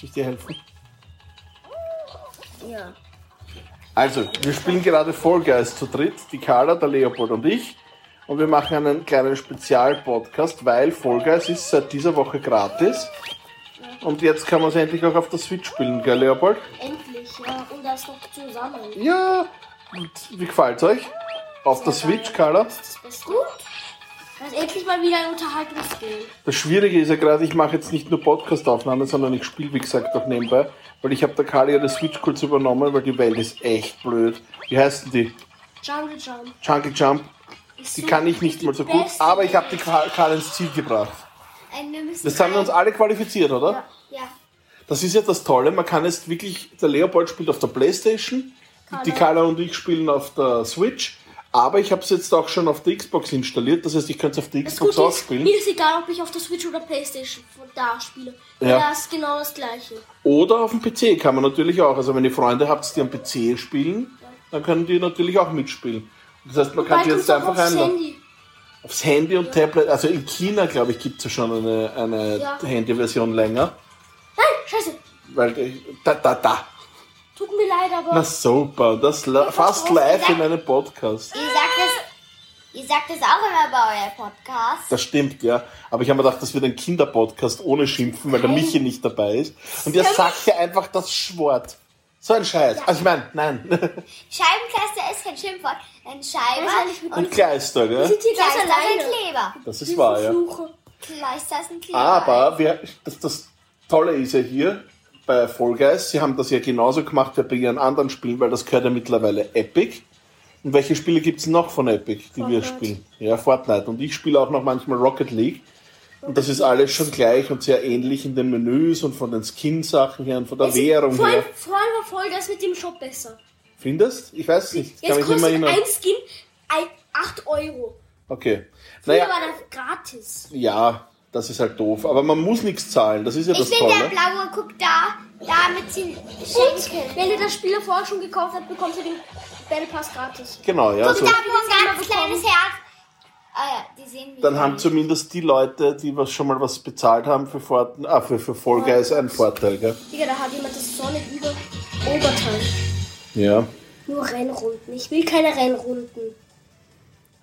Soll ich dir helfen? Ja. Also, wir spielen gerade Fall Guys zu dritt, die Carla, der Leopold und ich. Und wir machen einen kleinen Spezialpodcast, weil Fall Guys ist seit dieser Woche gratis. Und jetzt kann man es endlich auch auf der Switch spielen, gell, Leopold? Endlich, ja. Und das noch zusammen. Ja! Und wie gefällt's euch? Auf der Switch, Carla? Das ist das gut. Das ist endlich mal wieder ein Unterhaltungsspiel. Das Schwierige ist ja gerade, ich mache jetzt nicht nur Podcast-Aufnahmen, sondern ich spiele, wie gesagt, auch nebenbei. Weil ich habe der Carla ihre Switch kurz übernommen, weil die Welt ist echt blöd. Wie heißt denn die? Jungle Jump. Jungle Jump. Ist Die so kann ich nicht mal so gut, aber ich habe die Karl ins Ziel gebracht. Das haben wir uns alle qualifiziert, oder? Ja. ja. Das ist ja das Tolle, man kann jetzt wirklich, der Leopold spielt auf der Playstation, die Carla und ich spielen auf der Switch, aber ich habe es jetzt auch schon auf der Xbox installiert, das heißt, ich könnte es auf der Das Xbox auch spielen. mir ist egal, ob ich auf der Switch oder Playstation da spiele. Ja. Das ist genau das gleiche. Oder auf dem PC kann man natürlich auch. Also wenn ihr Freunde habt, die am PC spielen, dann können die natürlich auch mitspielen. Das heißt, man kann die jetzt einfach aufs einladen. Handy. Aufs Handy und Tablet. Also in China, glaube ich, gibt es ja schon eine, eine Ja. Handy-Version länger. Nein, scheiße. Weil, die- da, da, da. Tut mir leid, aber... Na super, das la- fast live in einem Podcast. Ihr sagt es, ihr sagt es auch immer bei eurem Podcast. Das stimmt, ja. Aber ich habe mir gedacht, das wird ein Kinderpodcast ohne Schimpfen, weil der Michi nicht dabei ist. Und ihr sagt ja einfach das Schwort. So ein Scheiß. Also ich meine, nein. Scheibenkleister ist kein Schimpfwort. Ein Scheiber Das Und Kleister, gell? sind ganz Kleister ist ein alleine. Kleber. Das ist wahr, ja. Kleister ist ein Kleber. Aber wir, das, das Tolle ist ja hier bei Fall Guys, sie haben das ja genauso gemacht wie bei ihren anderen Spielen, weil das gehört ja mittlerweile Epic. Und welche Spiele gibt es noch von Epic, die wir Fortnite. spielen? Ja, Fortnite. Und ich spiele auch noch manchmal Rocket League. Und das ist alles schon gleich und sehr ähnlich in den Menüs und von den Skin-Sachen her und von der Währung Vorhin, her. vorhin war voll das mit dem Shop besser. Findest? Ich weiß nicht. Kann Jetzt mich nicht mehr kostet ein Skin ein, 8 Euro. Okay. Früher Naja, war das gratis. ja, das ist halt doof. Aber man muss nichts zahlen. Das ist ja Ich das bin der Tolle. blaue, guck da. Da mit den Schenkeln. wenn ihr das Spiel vorher schon gekauft habt, bekommt ihr den Battle Pass gratis. Genau, ja. Guck So. da, ein ganz kleines Herz. Ah ja, die sehen wir. Dann haben zumindest die Leute, die was schon mal was bezahlt haben für, Fort ah, für, für Fall Guys, einen Vorteil, gell? Digga, da hat jemand das Sonic über Oberteil. Ja. Nur Rennrunden. Ich will keine Rennrunden.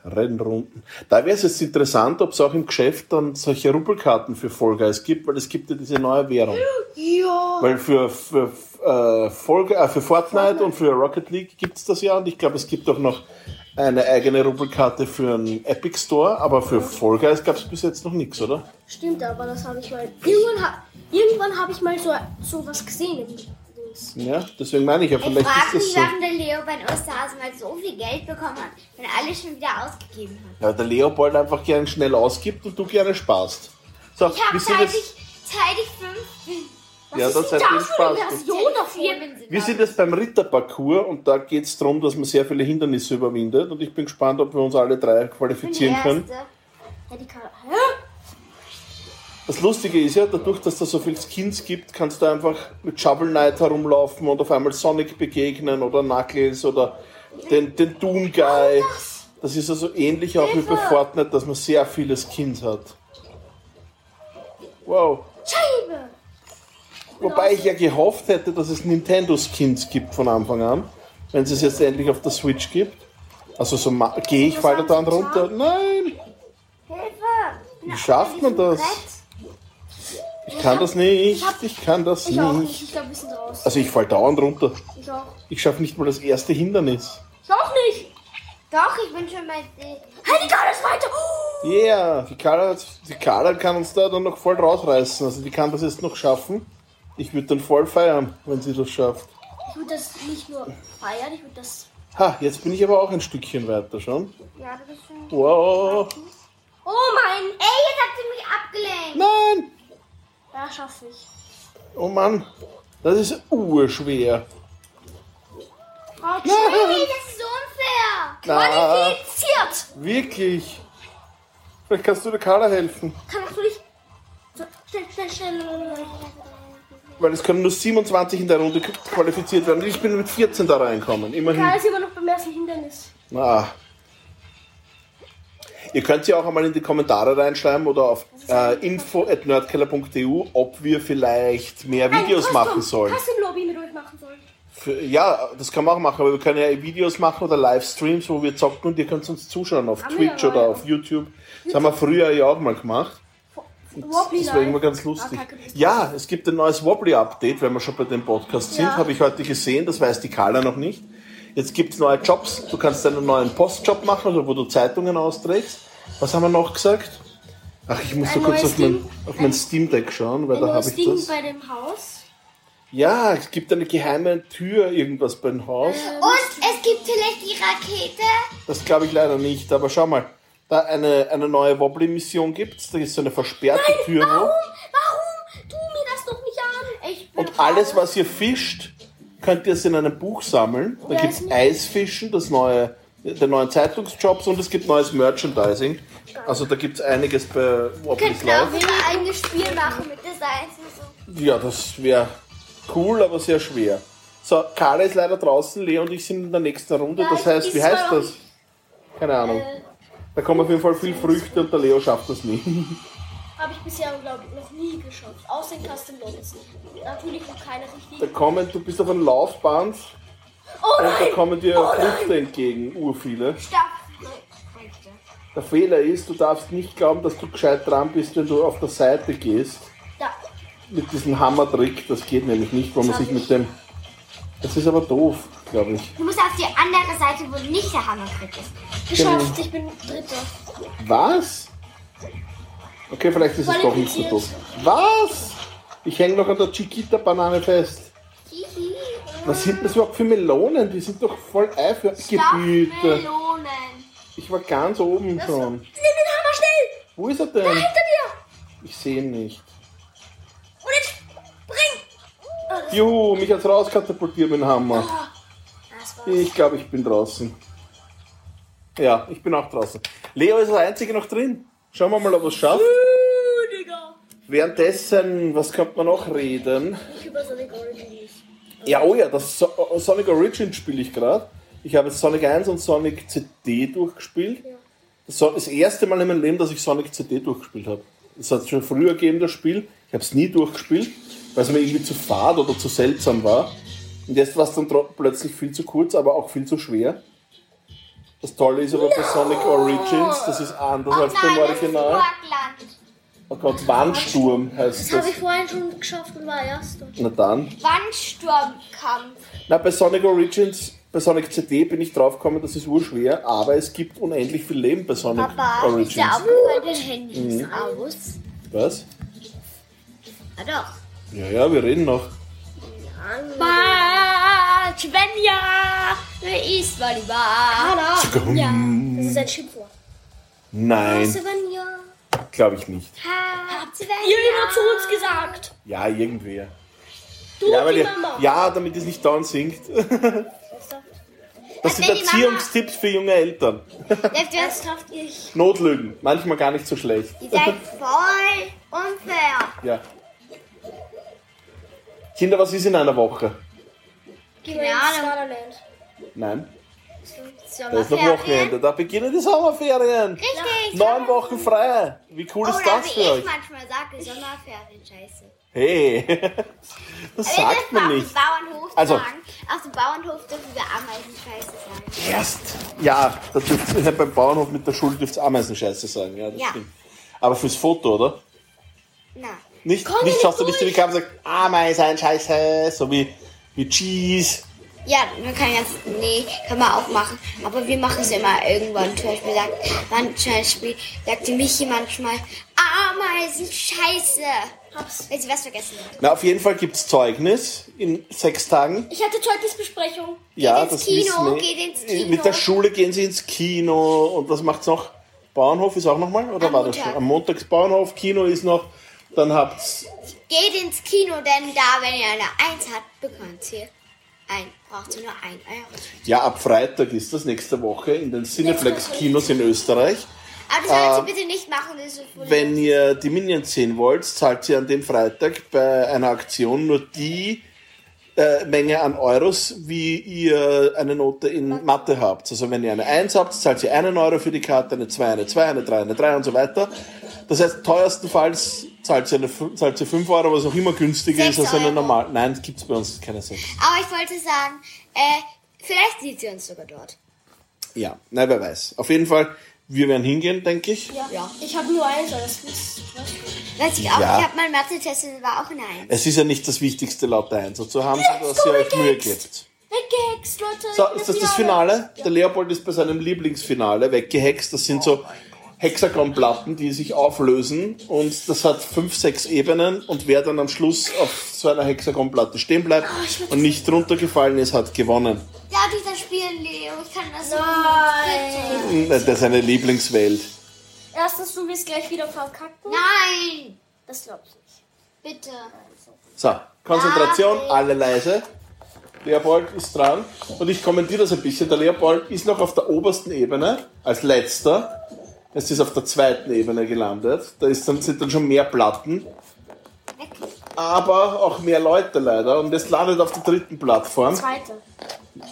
Rennrunden. Da wäre es jetzt interessant, ob es auch im Geschäft dann solche Rubbelkarten für Fall Guys gibt, weil es gibt ja diese neue Währung. Ja. Weil für, für, äh, Fall, Gu- äh, für Fortnite, und für Rocket League gibt es das ja und ich glaube, es gibt auch noch eine eigene Rubbelkarte für einen Epic Store, aber für Fall Guys gab es bis jetzt noch nichts, oder? Stimmt, aber das habe ich mal. Irgendwann, ha irgendwann habe ich mal so, so was gesehen. Dings. Ja, deswegen meine ich ja, Ich vielleicht frage ist mich, das so. warum der Leo bei den Osterhasen mal so viel Geld bekommen hat, wenn alles schon wieder ausgegeben hat. Ja, der Leopold einfach gern schnell ausgibt und du gerne sparst. So, Ich habe seit ich, seit ich fünf bin. ja, dann seid ihr Das für eine Spaß. Ich. Wir sind jetzt beim Ritterparcours und da geht es darum, dass man sehr viele Hindernisse überwindet und ich bin gespannt, ob wir uns alle drei Ich bin die qualifizieren können. Ja, die. Hä? Das Lustige ist ja, dadurch, dass da so viele Skins gibt, kannst du einfach mit Shovel Knight herumlaufen und auf einmal Sonic begegnen oder Knuckles oder den, den Doom Guy. Das ist also ähnlich auch wie bei Fortnite, dass man sehr viele Skins hat. Wow. Scheibe! Wobei ich ja gehofft hätte, dass es Nintendo-Skins gibt von Anfang an, wenn es es jetzt endlich auf der Switch gibt. Also so gehe ich, falle da dann runter. Nein, Hilfe! wie schafft man das? Ich kann das nicht, ich kann das Ich auch nicht. nicht. Ich glaube, wir sind raus. Also ich fall dauernd runter. Ich auch. Ich schaffe nicht mal das erste Hindernis. Ich auch nicht. Doch, ich bin schon dir. Hey, die Karte ist weiter. Oh. Yeah, die Carla, hat- die Carla kann uns da dann noch voll rausreißen. Also die kann das jetzt noch schaffen. Ich würde dann voll feiern, wenn sie das schafft. Ich würde das nicht nur feiern, ich würde das. Ha, jetzt bin ich aber auch ein Stückchen weiter schon. Ja, du bist schon. Wow. Oh mein! Ey, jetzt habt ihr mich abgelenkt. Nein! Ja, schaffe ich. Oh Mann. Das ist urschwer. Frau Hey, das ist unfair. Na, Qualifiziert! wirklich. Vielleicht kannst du der Carla helfen. Kann auch nicht. Schnell, schnell, schnell. Weil es können nur 27 in der Runde qualifiziert werden. Ich bin mit 14 da reinkommen. Immerhin. Da ist immer noch beim ersten Hindernis. Ah. Ihr könnt ja auch einmal in die Kommentare reinschreiben oder auf äh, info.nerdkeller.eu, ob wir vielleicht mehr Videos machen sollen. Custom-Lobby mit euch machen sollen. Für, ja, das kann man auch machen, aber wir können ja Videos machen oder Livestreams, wo wir zocken und ihr könnt uns zuschauen auf Haben wir Twitch ja, oder auf YouTube. Das haben wir früher ja auch mal gemacht. Wobbly Das war immer ganz lustig. Ah, ist Ja, es gibt ein neues Wobbly-Update, wenn wir schon bei dem Podcast sind. Ja. Habe ich heute gesehen, das weiß die Carla noch nicht. Jetzt gibt es neue Jobs. Du kannst einen neuen Postjob machen, also wo du Zeitungen austrägst. Was haben wir noch gesagt? Ach, ich muss Ein so kurz auf mein, auf mein Steam Deck schauen, weil Ein da habe neues ich Ding das. bei dem Haus. Ja, es gibt eine geheime Tür, irgendwas beim Haus. Und es gibt vielleicht die Rakete. Das glaube ich leider nicht, aber schau mal. Da eine, eine neue Wobbly-Mission gibt Da ist so eine versperrte Tür. wo- Warum? Warum? Tu mir das doch nicht an. Ich bin Und alles, was ihr fischt, könnt ihr es in einem Buch sammeln. Da gibt es nicht- Eisfischen, das neue, den neuen Zeitungsjobs und es gibt neues Merchandising. Also da gibt es einiges bei Wobbly's Könnten auch Life. wieder ein eigenes Spiel machen mit Designs und so. Ja, das wäre cool, aber sehr schwer. So, Carla ist leider draußen, Leo und ich sind in der nächsten Runde. Das heißt, wie heißt das? Keine Ahnung. Äh, Da kommen auf jeden Fall viel Früchte und der Leo schafft das nie. Habe ich bisher, glaube ich, noch nie geschafft. Außer in Custom Lobbies. Natürlich noch keine Da richtigen. kommen, du bist auf einem Laufband Oh und da kommen dir Oh! Früchte entgegen, urviele. Stopp. Der Fehler ist, du darfst nicht glauben, dass du gescheit dran bist, wenn du auf der Seite gehst. Ja. Mit diesem Hammertrick, das geht nämlich nicht, weil man sich mit dem. Das ist aber doof, glaube ich. Du musst auf die andere Seite, wo nicht der Hammertrick ist. Geschafft, ich bin Dritter. Was? Okay, vielleicht ist es doch nicht so doof. Was? Ich hänge noch an der Chiquita-Banane fest. Was sind das überhaupt für Melonen? Die sind doch voll Eifergebiete. Ich war ganz oben schon. Nimm den Hammer schnell! Wo ist er denn? Hinter dir! Ich sehe ihn nicht. Und jetzt bring! Juhu, mich hat's rauskatapultiert mit dem Hammer. War's. Ich glaube, ich bin draußen. Ja, ich bin auch draußen. Leo ist der Einzige noch drin. Schauen wir mal, ob er es schafft. Uh, Digga. Währenddessen, was könnte man noch reden? Ich über Sonic Origins. Ja, oh ja, das so Sonic Origins spiele ich gerade. Ich habe jetzt Sonic 1 und Sonic CD durchgespielt. Das war das erste Mal in meinem Leben, dass ich Sonic CD durchgespielt habe. Das hat es schon früher gegeben, das Spiel. Ich habe es nie durchgespielt, weil es mir irgendwie zu fad oder zu seltsam war. Und jetzt war es dann plötzlich viel zu kurz, aber auch viel zu schwer. Das Tolle ist aber bei Sonic Origins, das ist anders Oh als beim ist Original. Oh Gott, Wandsturm heißt Das das. habe ich vorhin schon geschafft und war Erster. Na dann. Wandsturmkampf. Na, bei Sonic Origins, bei Sonic CD bin ich draufgekommen, das ist urschwer, aber es gibt unendlich viel Leben bei Sonic Papa, ist Origins. dir aufgefallen, dein Handy Mhm. ist aus? Was? Ah doch. Ja, ja, wir reden noch. Svenja, wer ist? Hanna! Ja, das ist ein Schimpfwort. Nein, Svenja. glaube ich nicht. Habt Svenja. Irgendwo zu uns gesagt. Ja, irgendwer. Du Ja, und weil die ihr, Mama. ja, damit es nicht dauernd singt. Das sind wenn die Mama- Erziehungstipps für junge Eltern. Ihr, Ernsthaft, ich. Notlügen, manchmal gar nicht so schlecht. Ihr seid voll unfair. Ja. Kinder, was ist in einer Woche? Keine Ahnung. Nein, da ist noch Wochenende. Da beginnen die Sommerferien. Richtig. Neun Wochen frei. Wie cool ist Oder das wie für ich euch? manchmal sage, Sommerferien, scheiße. Hey, das sagt man auf nicht. dem Bauernhof Also- sagen. Auf dem Bauernhof dürfen wir Ameisen scheiße sagen. Erst. Ja, da dürft ihr beim Bauernhof mit der Schule dürft ihr Ameisenscheiße sagen. Ja, das Ja. stimmt. Aber fürs Foto, oder? Na. Nicht, Komm, nicht schaust du nicht in die. Kamera und sagst, Ameisenscheiße, so wie, wie Cheese. Ja, man kann ganz, nee, kann man auch machen. Aber wir machen es immer irgendwann. Zum Beispiel sagt, man, zum Beispiel sagte Michi manchmal, Ameisen, scheiße. Hab's. Weil sie was vergessen hat. Na, auf jeden Fall gibt's Zeugnis in sechs Tagen. Ich hatte Zeugnisbesprechung. Ja, ins das Kino, wissen wir. geht ins Kino. Mit der Schule gehen sie ins Kino und was macht's noch? Bauernhof ist auch nochmal? Oder Am war das Montag. schon? Am Montag ist Bauernhof, Kino ist noch Dann habt's, Geht ins Kino, denn da, wenn ihr eine 1 habt, bekommt ihr ein, braucht ihr nur ein Euro. ja, ab Freitag ist das nächste Woche in den Cineplex-Kinos in Österreich. Aber das sollt ihr bitte nicht machen, das ist so Wenn ihr die Minions sehen wollt, zahlt ihr an dem Freitag bei einer Aktion nur die äh, Menge an Euros, wie ihr eine Note in Mathe habt. Also wenn ihr eine 1 habt, zahlt ihr einen Euro für die Karte, eine 2, eine 2, eine 3, eine 3 und so weiter. Das heißt, teuerstenfalls zahlt ihr, eine, zahlt ihr 5 Euro, was auch immer günstiger ist als eine normale. Nein, das gibt's bei uns keine 6. Aber ich wollte sagen, äh, vielleicht sieht sie uns sogar dort. Ja, nein, wer weiß. Auf jeden Fall, wir werden hingehen, denke ich. Ja. Ich habe nur eins, aber das ist. Weiß ich auch, Ja. ich habe meinen Mathe-Test und war auch eine 1. Es ist ja nicht das Wichtigste laut der Einser zu haben, sondern dass ihr euch Mühe gebt. Weggehext, Leute. So, ist das das Finale? Der Leopold ist bei seinem Lieblingsfinale weggehext. Das sind so Hexagonplatten, die sich auflösen und das hat fünf, sechs Ebenen und wer dann am Schluss auf so einer Hexagonplatte stehen bleibt und nicht runtergefallen ist, hat gewonnen. Ja, dieser Spiel, Leo, ich kann das Nein. Das ist seine Lieblingswelt. Erstens, du wirst gleich wieder verkacken. Nein! Das glaubst du nicht. Bitte. So, Konzentration, alle leise. Leopold ist dran und ich kommentiere das ein bisschen. Der Leopold ist noch auf der obersten Ebene als letzter. Es ist auf der zweiten Ebene gelandet. Da ist dann, sind dann schon mehr Platten. Aber auch mehr Leute leider. Und es landet auf der dritten Plattform. Zweite.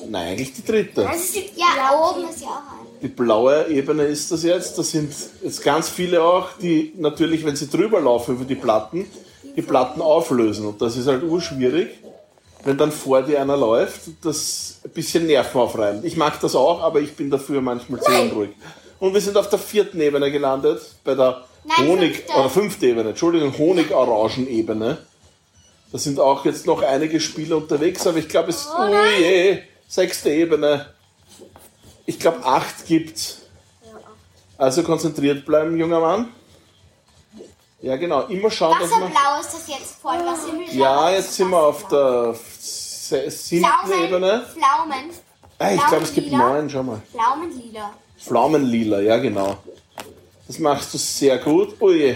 Nein, eigentlich die dritte. Das ist die. Ja, okay. oben ist ja auch eine. Die blaue Ebene ist das jetzt. Das sind jetzt ganz viele auch, die natürlich, wenn sie drüber laufen über die Platten, die Platten auflösen. Und das ist halt urschwierig, wenn dann vor dir einer läuft, das ein bisschen nervenaufreibend. Ich mag das auch, aber ich bin dafür manchmal zu unruhig. Und wir sind auf der vierten Ebene gelandet, bei der Nein, Honig, fünfte. oder fünfte Ebene, Entschuldigung, Honig-Orangen-Ebene. Da sind auch jetzt noch einige Spieler unterwegs, aber ich glaube, es, oh je, sechste Ebene. Ich glaube, acht gibt's. Also konzentriert bleiben, junger Mann. Ja, genau. Immer schauen, dass man. Wasserblau ist das jetzt voll, was Himmelblau Ja, ist jetzt sind wir auf der siebten Ebene. Pflaumen. Ah, ich glaube, es gibt neun, schau mal. Pflaumenlila. Pflaumenlila, ja, genau. Das machst du sehr gut. Oh je.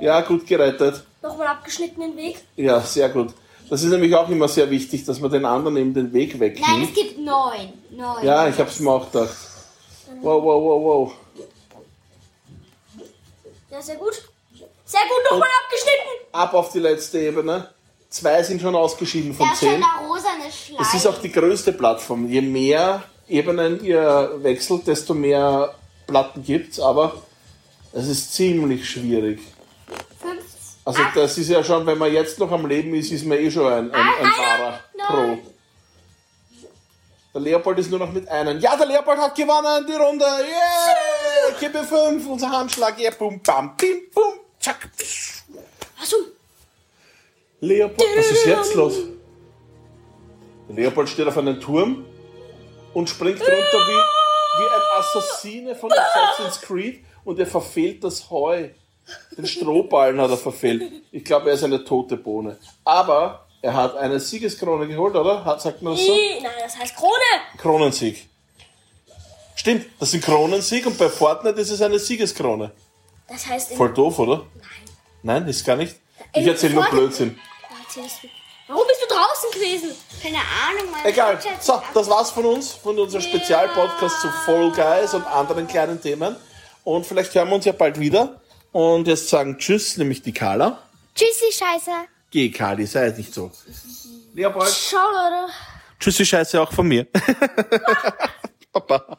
Ja, gut gerettet. Nochmal abgeschnitten den Weg. Ja, sehr gut. Das ist nämlich auch immer sehr wichtig, dass man den anderen eben den Weg Nein, wegnimmt. es gibt neun. Neun. Ja, ich hab's mir auch gedacht. Wow, wow, wow, wow. Ja, sehr gut. Sehr gut, nochmal abgeschnitten. Ab auf die letzte Ebene. Zwei sind schon ausgeschieden von schon zehn. der rosane Schleim. Es ist auch die größte Plattform. Je mehr Ebenen ihr wechselt, desto mehr Platten gibt's, aber es ist ziemlich schwierig. Also das ist ja schon, wenn man jetzt noch am Leben ist, ist man eh schon ein, ein, ein wahrer Pro. Der Leopold ist nur noch mit einem. Ja, der Leopold hat gewonnen, die Runde. Yeah! Mir fünf, unser Handschlag. Yeah, bum, bam, bim, bum, zack. Achso. Leopold, was ist jetzt los? Leopold steht auf einem Turm und springt runter wie, wie ein Assassine von Assassin's Creed und er verfehlt das Heu. Den Strohballen hat er verfehlt. Ich glaube, er ist eine tote Bohne. Aber er hat eine Siegeskrone geholt, oder? Hat, sagt man das so? Nee, Nein, das heißt Krone. Kronensieg. Stimmt, das ist ein Kronensieg und bei Fortnite ist es eine Siegeskrone. Das heißt Voll doof, oder? Nein. Nein, ist gar nicht. Ich erzähle nur Blödsinn. Warum bist du draußen gewesen? Keine Ahnung, mein Egal. So, das war's von uns, von unserem Spezialpodcast zu Fall Guys und anderen kleinen Themen. Und vielleicht hören wir uns ja bald wieder. Und jetzt sagen Tschüss, nämlich die Carla. Tschüssi, Scheiße. Geh, Kali, sei nicht so. Leopold. Ciao, Leute. Tschüssi, Scheiße auch von mir. Papa.